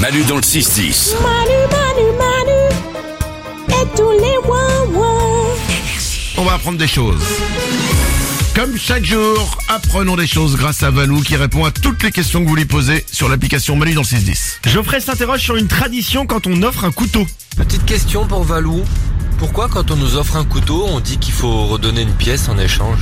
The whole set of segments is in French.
Manu dans le 6-10. Manu, Manu, Manu, et tous les ouin-ouin. On va apprendre des choses. Comme chaque jour, apprenons des choses grâce à Valou qui répond à toutes les questions que vous lui posez sur l'application Manu dans le 610. Geoffrey s'interroge sur une tradition quand on offre un couteau. Petite question pour Valou. Pourquoi quand on nous offre un couteau, on dit qu'il faut redonner une pièce en échange?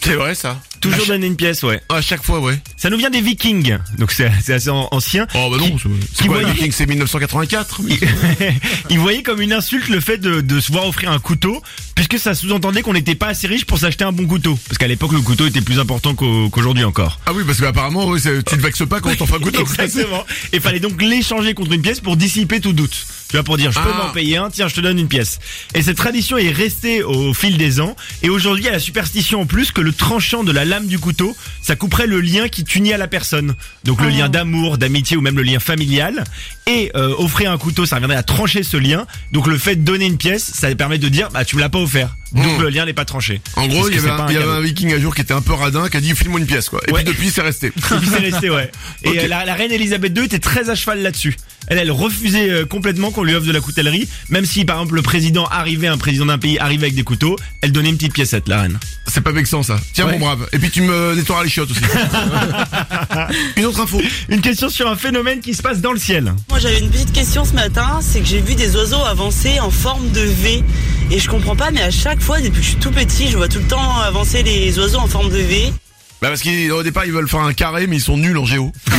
C'est vrai ça Toujours donner une pièce, ouais. à chaque fois, ouais. Ça nous vient des Vikings, donc c'est c'est assez an- ancien. Oh bah non, Qui- c'est- qui quoi voyait- Viking, c'est 1984 mais- Ils voyaient comme une insulte le fait de, de se voir offrir un couteau, puisque ça sous-entendait qu'on n'était pas assez riche pour s'acheter un bon couteau. Parce qu'à l'époque, le couteau était plus important qu'au- qu'aujourd'hui encore. Ah oui, parce qu'apparemment, ouais, c'est- tu te vexes pas quand on t'offre un couteau. Exactement. Et fallait donc l'échanger contre une pièce pour dissiper tout doute. Tu vois, pour dire, je peux Ah. m'en payer un, tiens, je te donne une pièce. Et cette tradition est restée au fil des ans. Et aujourd'hui, il y a la superstition en plus que le tranchant de la lame du couteau, ça couperait le lien qui t'unit à la personne. Donc le lien d'amour, d'amitié ou même le lien familial. Et euh, offrir un couteau, ça reviendrait à trancher ce lien. Donc le fait de donner une pièce, ça permet de dire, bah tu me l'as pas offert. Donc le lien n'est pas tranché. En gros, il y avait, un, y avait un viking un jour qui était un peu radin, qui a dit file-moi une pièce quoi. Et Ouais. puis depuis c'est resté. C'est resté, ouais. Et euh, la, la reine Elisabeth II était très à cheval là-dessus. Elle, elle refusait euh, complètement qu'on lui offre de la coutellerie, même si par exemple le président arrivait, un président d'un pays arrivait avec des couteaux, elle donnait une petite piécette, la reine. C'est pas vexant ça. Tiens Ouais. mon brave. Et puis tu me nettoieras les chiottes aussi. une autre info. Une question sur un phénomène qui se passe dans le ciel. Moi j'avais une petite question ce matin, c'est que j'ai vu des oiseaux avancer en forme de V. Et je comprends pas, mais à chaque fois, depuis que je suis tout petit, je vois tout le temps avancer les oiseaux en forme de V. Bah parce qu'au départ ils veulent faire un carré mais ils sont nuls en géo.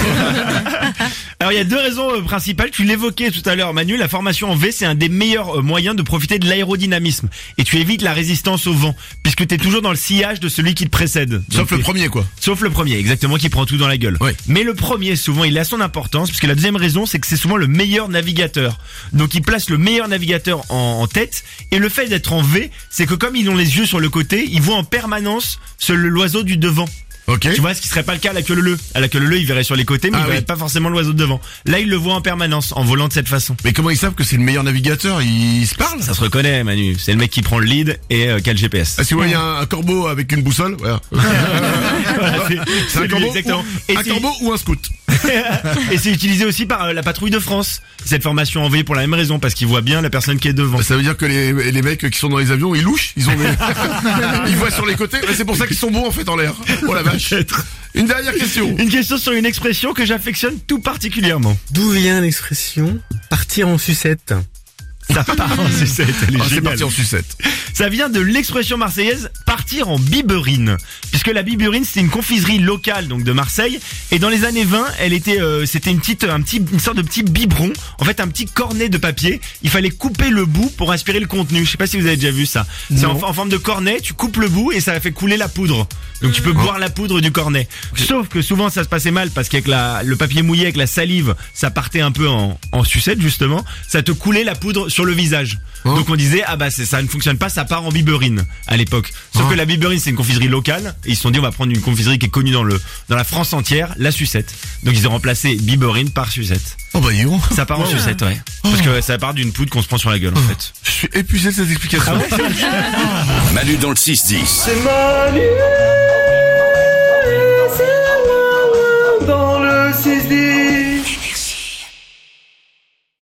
Alors il y a deux raisons euh, principales, tu l'évoquais tout à l'heure Manu, la formation en V c'est un des meilleurs euh, moyens de profiter de l'aérodynamisme. Et tu évites la résistance au vent, puisque tu es toujours dans le sillage de celui qui te précède. Sauf le t'es- premier quoi. Sauf le premier, exactement, qui prend tout dans la gueule. Ouais. Mais le premier, souvent, il a son importance, puisque la deuxième raison, c'est que c'est souvent le meilleur navigateur. Donc, il place le meilleur navigateur en, en tête. Et le fait d'être en V, c'est que comme ils ont les yeux sur le côté, ils voient en permanence ce- l'oiseau du devant. Ok. Tu vois, ce qui serait pas le cas à la queue leu À la queue leu il verrait sur les côtés, mais Ah il verrait oui. pas forcément l'oiseau de devant. Là, il le voit en permanence, en volant de cette façon. Mais comment ils savent que c'est le meilleur navigateur? Ils se parlent? Ça se reconnaît, Manu. C'est le mec qui prend le lead et euh, qui a le GPS. Ah, si vous voyez un, un corbeau avec une boussole, voilà. Voilà, c'est- un corbeau, ou, un corbeau ou un scout. et c'est utilisé aussi par euh, la patrouille de France. Cette formation en V pour la même raison, parce qu'ils voient bien la personne qui est devant. Ça veut dire que les, les mecs qui sont dans les avions, ils louchent, ils ont des... ils voient sur les côtés. Mais c'est pour ça qu'ils sont bons en fait en l'air. Oh la vache. Une dernière question. Une question sur une expression que j'affectionne tout particulièrement. D'où vient l'expression partir en sucette? Ça part en sucette, elle est c'est géniale. parti en sucette. Ça vient de l'expression marseillaise partir en biberine. Puisque la biberine, c'est une confiserie locale donc de Marseille. Et dans les années 20, elle était, euh, c'était une petite, un petit, une sorte de petit biberon. En fait, un petit cornet de papier. Il fallait couper le bout pour aspirer le contenu. Je sais pas si vous avez déjà vu ça. C'est en, en forme de cornet. Tu coupes le bout et ça fait couler la poudre. Donc tu peux boire la poudre du cornet. Sauf que souvent ça se passait mal parce qu'avec la, le papier mouillé avec la salive, ça partait un peu en, en sucette justement. Ça te coulait la poudre sur le visage. Oh. Donc on disait ah bah c'est ça ne fonctionne pas, ça part en biberine à l'époque. Sauf Oh. que la biberine c'est une confiserie locale et ils se sont dit on va prendre une confiserie qui est connue dans le dans la France entière, la sucette. Donc ils ont remplacé biberine par sucette. Oh bah. Ça part en sucette ouais. Parce que ça part d'une poudre qu'on se prend sur la gueule en fait. Je suis épuisé de cette explication. Ah Manu dans le 6-10. C'est Manu